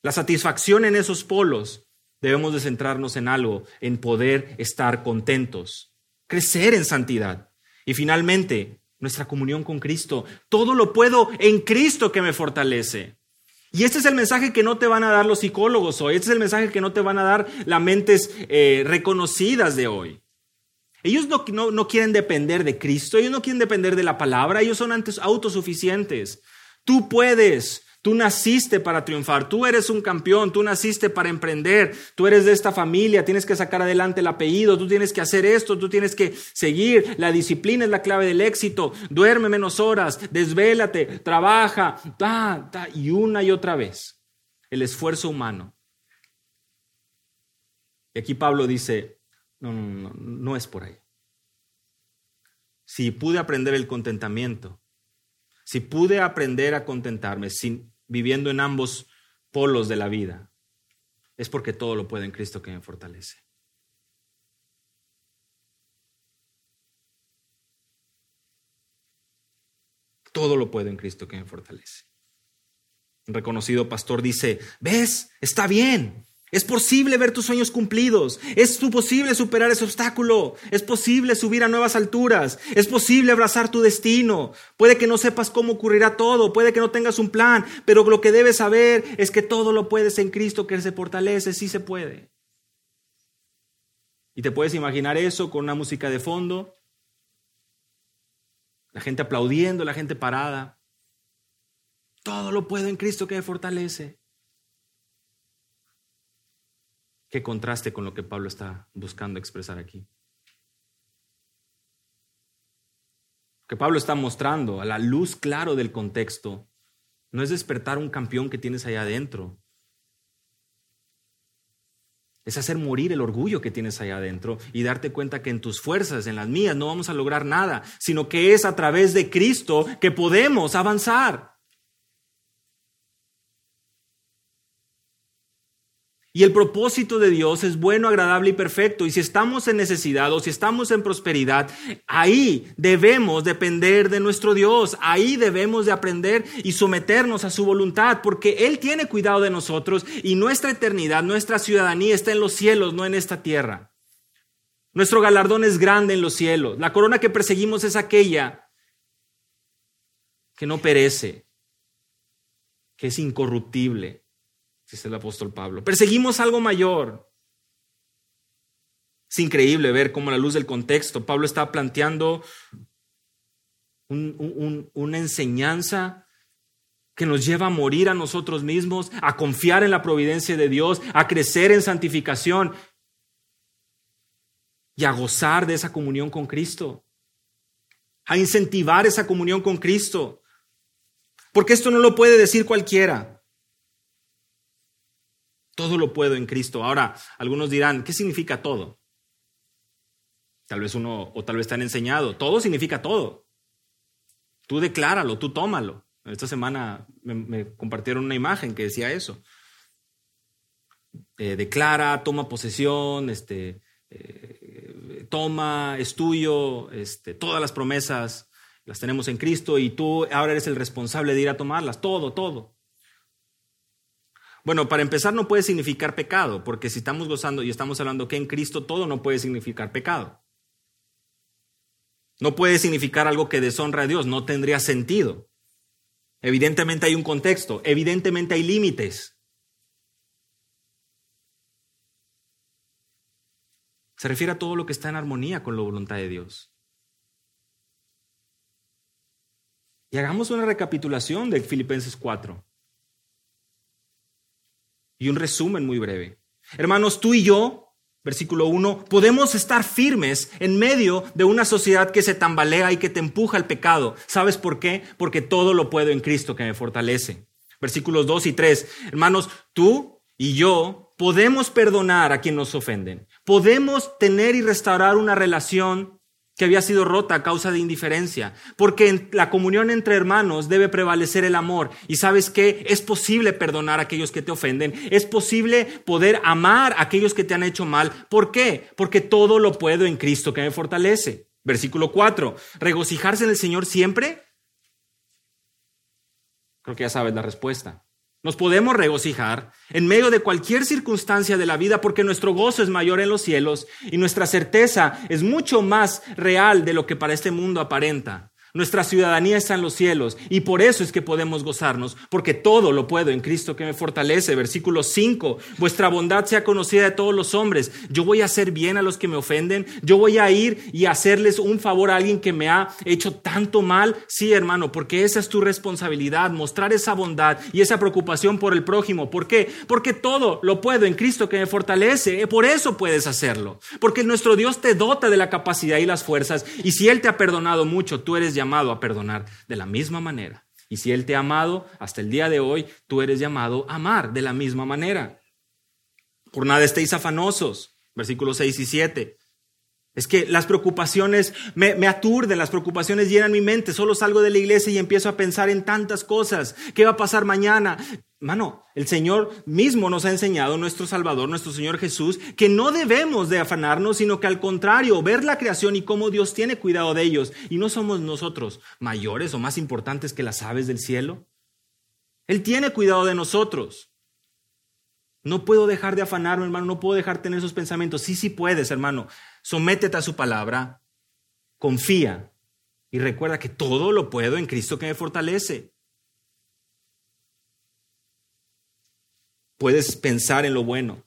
la satisfacción en esos polos, debemos de centrarnos en algo, en poder estar contentos, crecer en santidad. Y finalmente, nuestra comunión con Cristo. Todo lo puedo en Cristo que me fortalece. Y este es el mensaje que no te van a dar los psicólogos hoy, este es el mensaje que no te van a dar las mentes eh, reconocidas de hoy. Ellos no, no, quieren depender de Cristo, ellos no quieren depender de la palabra, ellos son antes autosuficientes. Tú puedes, Tú naciste para triunfar, tú eres un campeón, tú naciste para emprender, tú eres de esta familia, tienes que sacar adelante el apellido, tú tienes que hacer esto, tú tienes que seguir, la disciplina es la clave del éxito, duerme menos horas, desvélate, trabaja, ta, y una y otra vez el esfuerzo humano. Y aquí Pablo dice, no, no, no, no es por ahí. Si pude aprender el contentamiento, si pude aprender a contentarme sin, viviendo en ambos polos de la vida, es porque todo lo puede en Cristo que me fortalece. Todo lo puedo en Cristo que me fortalece. Un reconocido pastor dice, ves, está bien, es posible ver tus sueños cumplidos. Es posible superar ese obstáculo. Es posible subir a nuevas alturas. Es posible abrazar tu destino. Puede que no sepas cómo ocurrirá todo. Puede que no tengas un plan. Pero lo que debes saber es que todo lo puedes en Cristo que se fortalece. Sí se puede. Y te puedes imaginar eso con una música de fondo. La gente aplaudiendo, la gente parada. Todo lo puedo en Cristo que me fortalece. Qué contraste con lo que Pablo está buscando expresar aquí. Lo que Pablo está mostrando a la luz claro del contexto no es despertar un campeón que tienes allá adentro. Es hacer morir el orgullo que tienes allá adentro y darte cuenta que en tus fuerzas, en las mías, no vamos a lograr nada, sino que es a través de Cristo que podemos avanzar. Y el propósito de Dios es bueno, agradable y perfecto. Y si estamos en necesidad o si estamos en prosperidad, ahí debemos depender de nuestro Dios. Ahí debemos de aprender y someternos a su voluntad, porque Él tiene cuidado de nosotros y nuestra eternidad, nuestra ciudadanía está en los cielos, no en esta tierra. Nuestro galardón es grande en los cielos. La corona que perseguimos es aquella que no perece, que es incorruptible dice el apóstol Pablo. Perseguimos algo mayor. Es increíble ver cómo a la luz del contexto Pablo está planteando una enseñanza que nos lleva a morir a nosotros mismos, a confiar en la providencia de Dios, a crecer en santificación y a gozar de esa comunión con Cristo, a incentivar esa comunión con Cristo. Porque esto no lo puede decir cualquiera. Todo lo puedo en Cristo. Ahora, algunos dirán, ¿qué significa todo? Tal vez uno, o tal vez te han enseñado, todo significa todo. Tú decláralo, tú tómalo. Esta semana me, compartieron una imagen que decía eso. Eh, declara, toma posesión, este, eh, toma, es tuyo, este, todas las promesas las tenemos en Cristo y tú ahora eres el responsable de ir a tomarlas, todo, todo. Bueno, para empezar no puede significar pecado, porque si estamos gozando y estamos hablando que en Cristo todo no puede significar pecado. No puede significar algo que deshonra a Dios, no tendría sentido. Evidentemente hay un contexto, evidentemente hay límites. Se refiere a todo lo que está en armonía con la voluntad de Dios. Y hagamos una recapitulación de Filipenses 4 y un resumen muy breve. Hermanos, tú y yo, versículo 1, podemos estar firmes en medio de una sociedad que se tambalea y que te empuja al pecado. ¿Sabes por qué? Porque todo lo puedo en Cristo que me fortalece. Versículos 2 y 3. Hermanos, tú y yo podemos perdonar a quien nos ofenden. Podemos tener y restaurar una relación que había sido rota a causa de indiferencia, porque en la comunión entre hermanos debe prevalecer el amor. Y sabes que es posible perdonar a aquellos que te ofenden, es posible poder amar a aquellos que te han hecho mal. ¿Por qué? Porque todo lo puedo en Cristo que me fortalece. Versículo 4, regocijarse en el Señor siempre. Creo que ya sabes la respuesta. Nos podemos regocijar en medio de cualquier circunstancia de la vida porque nuestro gozo es mayor en los cielos y nuestra certeza es mucho más real de lo que para este mundo aparenta. Nuestra ciudadanía está en los cielos y por eso es que podemos gozarnos, porque todo lo puedo en Cristo que me fortalece. Versículo 5, vuestra bondad sea conocida de todos los hombres. Yo voy a hacer bien a los que me ofenden, yo voy a ir y hacerles un favor a alguien que me ha hecho tanto mal. Sí, hermano, porque esa es tu responsabilidad, mostrar esa bondad y esa preocupación por el prójimo. ¿Por qué? Porque todo lo puedo en Cristo que me fortalece. Por eso puedes hacerlo, porque nuestro Dios te dota de la capacidad y las fuerzas y si Él te ha perdonado mucho, tú eres llamado a perdonar de la misma manera. Y si Él te ha amado hasta el día de hoy, tú eres llamado a amar de la misma manera. Por nada estéis afanosos. Versículos 6 y 7. Es que las preocupaciones me, me, aturden, las preocupaciones llenan mi mente. Solo salgo de la iglesia y empiezo a pensar en tantas cosas. ¿Qué va a pasar mañana? Mano, el Señor mismo nos ha enseñado, nuestro Salvador, nuestro Señor Jesús, que no debemos de afanarnos, sino que al contrario, ver la creación y cómo Dios tiene cuidado de ellos. Y no somos nosotros mayores o más importantes que las aves del cielo. Él tiene cuidado de nosotros. No puedo dejar de afanarme, hermano, no puedo dejar de tener esos pensamientos. Sí, sí puedes, hermano. Sométete a su palabra, confía y recuerda que todo lo puedo en Cristo que me fortalece. Puedes pensar en lo bueno.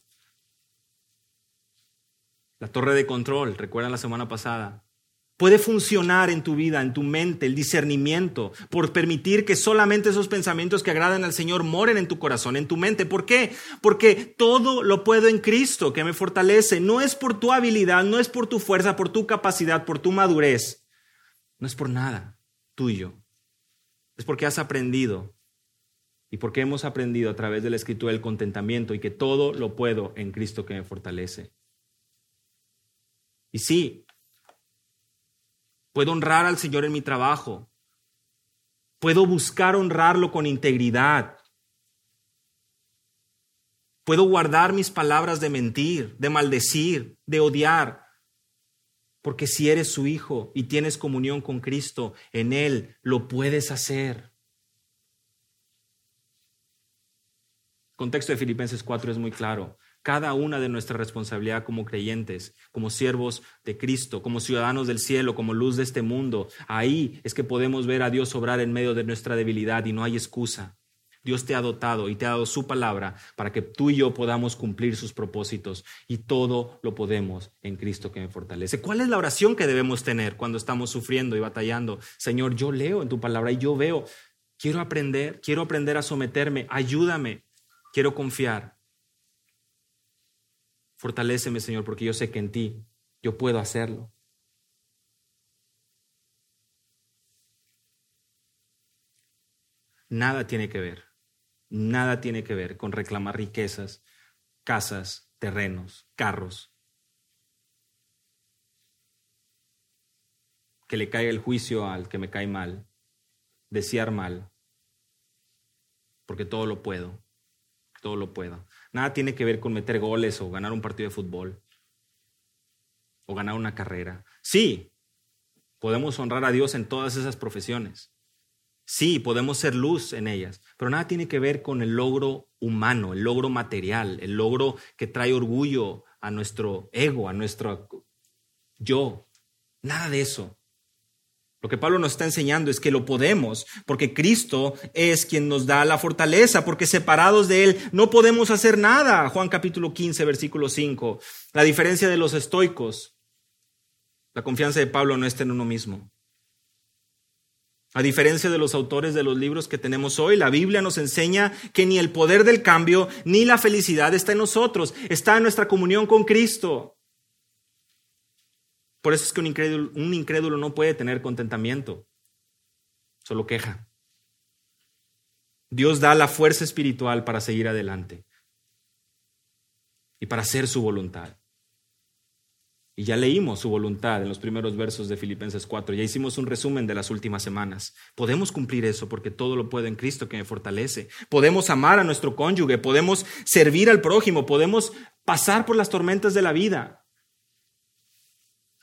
La torre de control, recuerdan la semana pasada, puede funcionar en tu vida, en tu mente, el discernimiento, por permitir que solamente esos pensamientos que agradan al Señor moren en tu corazón, en tu mente. ¿Por qué? Porque todo lo puedo en Cristo, que me fortalece. No es por tu habilidad, no es por tu fuerza, por tu capacidad, por tu madurez. No es por nada tuyo. Es porque has aprendido y porque hemos aprendido a través de la escritura el contentamiento y que todo lo puedo en Cristo que me fortalece. Y sí, Puedo honrar al Señor en mi trabajo. Puedo buscar honrarlo con integridad. Puedo guardar mis palabras de mentir, de maldecir, de odiar. Porque si eres su hijo y tienes comunión con Cristo, en Él lo puedes hacer. Contexto de Filipenses 4 es muy claro cada una de nuestra responsabilidad como creyentes, como siervos de Cristo, como ciudadanos del cielo, como luz de este mundo. Ahí es que podemos ver a Dios obrar en medio de nuestra debilidad y no hay excusa. Dios te ha dotado y te ha dado su palabra para que tú y yo podamos cumplir sus propósitos y todo lo podemos en Cristo que me fortalece. ¿Cuál es la oración que debemos tener cuando estamos sufriendo y batallando? Señor, yo leo en tu palabra y yo veo, quiero aprender, quiero aprender a someterme, ayúdame, quiero confiar Fortaléceme, Señor, porque yo sé que en ti yo puedo hacerlo. Nada tiene que ver, nada tiene que ver con reclamar riquezas, casas, terrenos, carros. Que le caiga el juicio al que me cae mal, desear mal, porque todo lo puedo, todo lo puedo. Nada tiene que ver con meter goles o ganar un partido de fútbol o ganar una carrera. Sí, podemos honrar a Dios en todas esas profesiones. Sí, podemos ser luz en ellas, pero nada tiene que ver con el logro humano, el logro material, el logro que trae orgullo a nuestro ego, a nuestro yo. Nada de eso. Lo que Pablo nos está enseñando es que lo podemos, porque Cristo es quien nos da la fortaleza, porque separados de Él no podemos hacer nada. Juan capítulo 15, versículo 5. La diferencia de los estoicos, la confianza de Pablo no está en uno mismo. A diferencia de los autores de los libros que tenemos hoy, la Biblia nos enseña que ni el poder del cambio ni la felicidad está en nosotros, está en nuestra comunión con Cristo. Por eso es que un incrédulo, un incrédulo no puede tener contentamiento, solo queja. Dios da la fuerza espiritual para seguir adelante y para hacer su voluntad. Y ya leímos su voluntad en los primeros versos de Filipenses 4, ya hicimos un resumen de las últimas semanas. Podemos cumplir eso porque todo lo puedo en Cristo que me fortalece. Podemos amar a nuestro cónyuge, podemos servir al prójimo, podemos pasar por las tormentas de la vida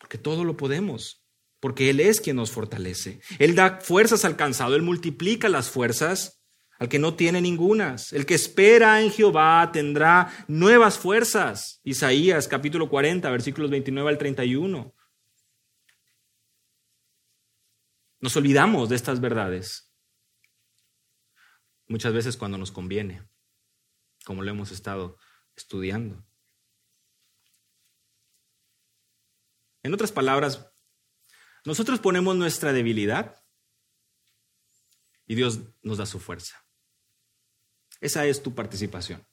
que todo lo podemos, porque Él es quien nos fortalece. Él da fuerzas al cansado, Él multiplica las fuerzas al que no tiene ningunas. El que espera en Jehová tendrá nuevas fuerzas. Isaías capítulo 40, versículos 29 al 31. Nos olvidamos de estas verdades muchas veces cuando nos conviene, como lo hemos estado estudiando. En otras palabras, nosotros ponemos nuestra debilidad y Dios nos da su fuerza. Esa es tu participación.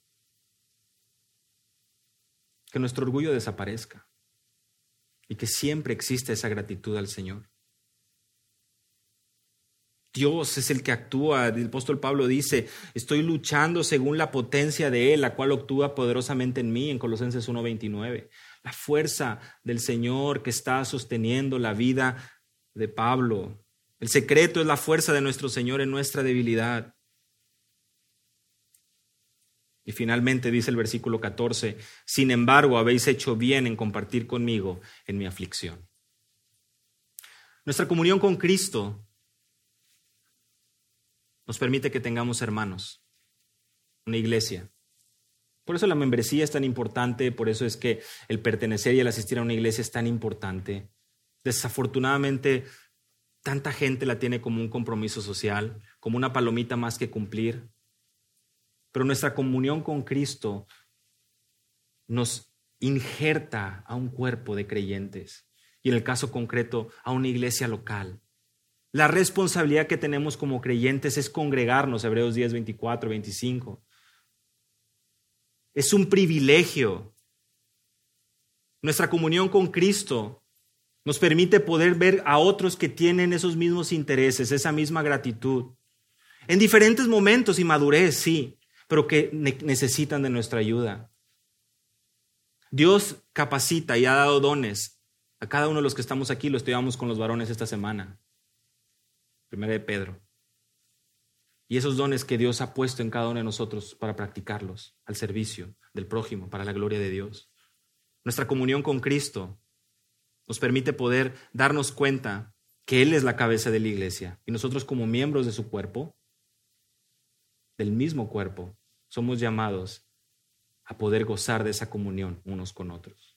Que nuestro orgullo desaparezca y que siempre exista esa gratitud al Señor. Dios es el que actúa. El apóstol Pablo dice, estoy luchando según la potencia de Él, la cual actúa poderosamente en mí, en Colosenses 1.29. La fuerza del Señor que está sosteniendo la vida de Pablo. El secreto es la fuerza de nuestro Señor en nuestra debilidad. Y finalmente dice el versículo 14, sin embargo habéis hecho bien en compartir conmigo en mi aflicción. Nuestra comunión con Cristo nos permite que tengamos hermanos, una iglesia. Por eso la membresía es tan importante, por eso es que el pertenecer y el asistir a una iglesia es tan importante. Desafortunadamente, tanta gente la tiene como un compromiso social, como una palomita más que cumplir. Pero nuestra comunión con Cristo nos injerta a un cuerpo de creyentes y en el caso concreto a una iglesia local. La responsabilidad que tenemos como creyentes es congregarnos, Hebreos 10, 24, 25. Es un privilegio. Nuestra comunión con Cristo nos permite poder ver a otros que tienen esos mismos intereses, esa misma gratitud. En diferentes momentos y madurez, sí, pero que necesitan de nuestra ayuda. Dios capacita y ha dado dones a cada uno de los que estamos aquí, lo estudiamos con los varones esta semana. Primera de Pedro. Y esos dones que Dios ha puesto en cada uno de nosotros para practicarlos al servicio del prójimo, para la gloria de Dios. Nuestra comunión con Cristo nos permite poder darnos cuenta que Él es la cabeza de la iglesia y nosotros como miembros de su cuerpo, del mismo cuerpo, somos llamados a poder gozar de esa comunión unos con otros.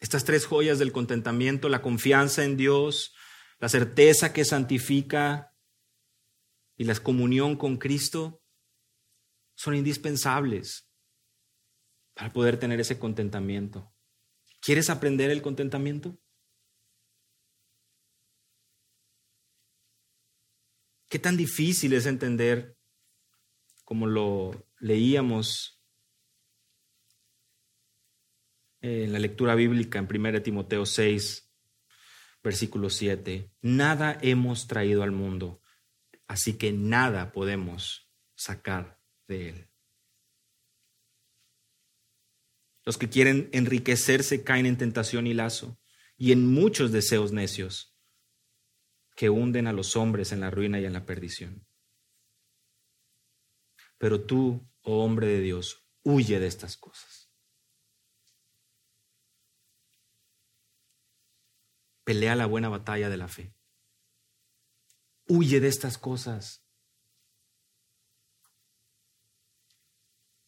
Estas tres joyas del contentamiento, la confianza en Dios, la certeza que santifica y la comunión con Cristo, son indispensables para poder tener ese contentamiento. ¿Quieres aprender el contentamiento? ¿Qué tan difícil es entender, como lo leíamos en la lectura bíblica en 1 Timoteo 6, versículo 7? Nada hemos traído al mundo, así que nada podemos sacar de él. Los que quieren enriquecerse caen en tentación y lazo y en muchos deseos necios que hunden a los hombres en la ruina y en la perdición. Pero tú, oh hombre de Dios, huye de estas cosas. Pelea la buena batalla de la fe. Huye de estas cosas.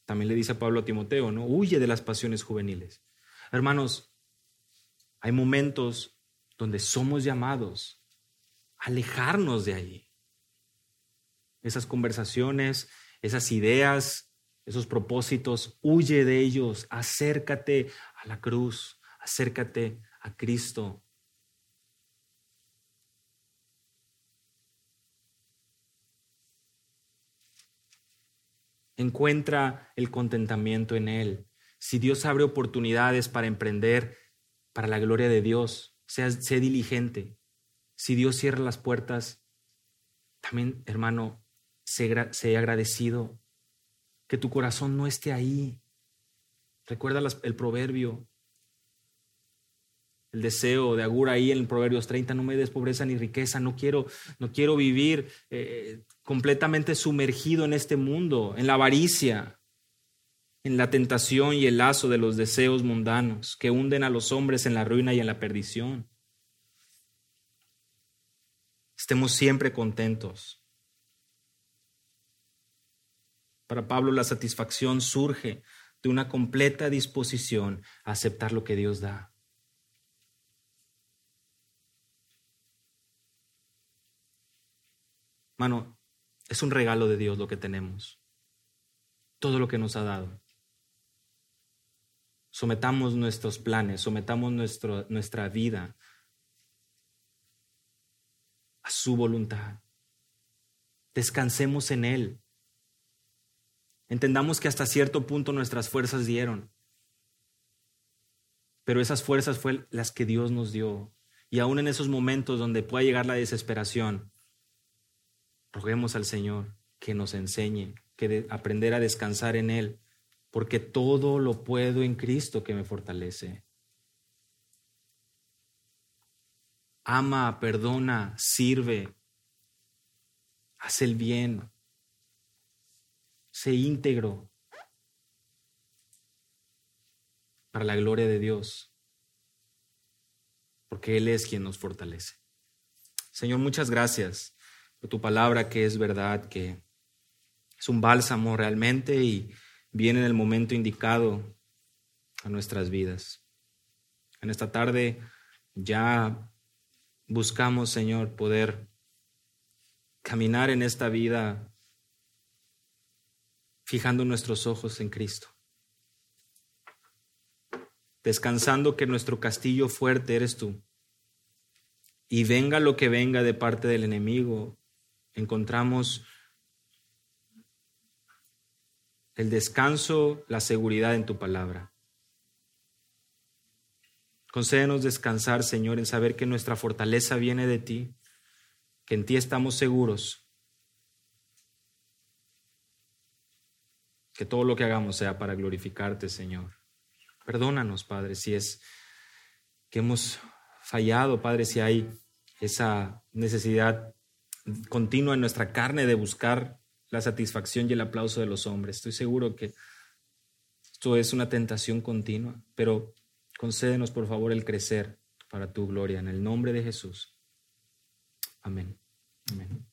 También le dice a Pablo a Timoteo, ¿no? Huye de las pasiones juveniles. Hermanos, hay momentos donde somos llamados a alejarnos de allí. Esas conversaciones, esas ideas, esos propósitos, huye de ellos, acércate a la cruz, acércate a Cristo, Encuentra el contentamiento en Él. Si Dios abre oportunidades para emprender para la gloria de Dios, sea, sé diligente. Si Dios cierra las puertas, también, hermano, sé, sé agradecido. Que tu corazón no esté ahí. Recuerda el proverbio, el deseo de Agura ahí en Proverbios 30, no me des pobreza ni riqueza, no quiero, no quiero vivir eh, completamente sumergido en este mundo, en la avaricia, en la tentación y el lazo de los deseos mundanos que hunden a los hombres en la ruina y en la perdición. Estemos siempre contentos. Para Pablo la satisfacción surge de una completa disposición a aceptar lo que Dios da. Mano, es un regalo de Dios lo que tenemos. Todo lo que nos ha dado. Sometamos nuestros planes, sometamos nuestro, nuestra vida a su voluntad. Descansemos en Él. Entendamos que hasta cierto punto nuestras fuerzas dieron, pero esas fuerzas fueron las que Dios nos dio. Y aún en esos momentos donde pueda llegar la desesperación, roguemos al Señor que nos enseñe, que aprender a descansar en Él, porque todo lo puedo en Cristo que me fortalece. Ama, perdona, sirve, haz el bien, sé íntegro para la gloria de Dios, porque Él es quien nos fortalece. Señor, muchas gracias tu palabra que es verdad, que es un bálsamo realmente y viene en el momento indicado a nuestras vidas. En esta tarde ya buscamos, Señor, poder caminar en esta vida fijando nuestros ojos en Cristo, descansando que nuestro castillo fuerte eres tú. Y venga lo que venga de parte del enemigo, encontramos el descanso, la seguridad en tu palabra. Concédenos descansar, Señor, en saber que nuestra fortaleza viene de ti, que en ti estamos seguros Que todo lo que hagamos sea para glorificarte, Señor. Perdónanos, Padre, si es que hemos fallado, Padre, si hay esa necesidad continua en nuestra carne de buscar la satisfacción y el aplauso de los hombres. Estoy seguro que esto es una tentación continua, pero concédenos, por favor, el crecer para tu gloria. En el nombre de Jesús. Amén. Amén.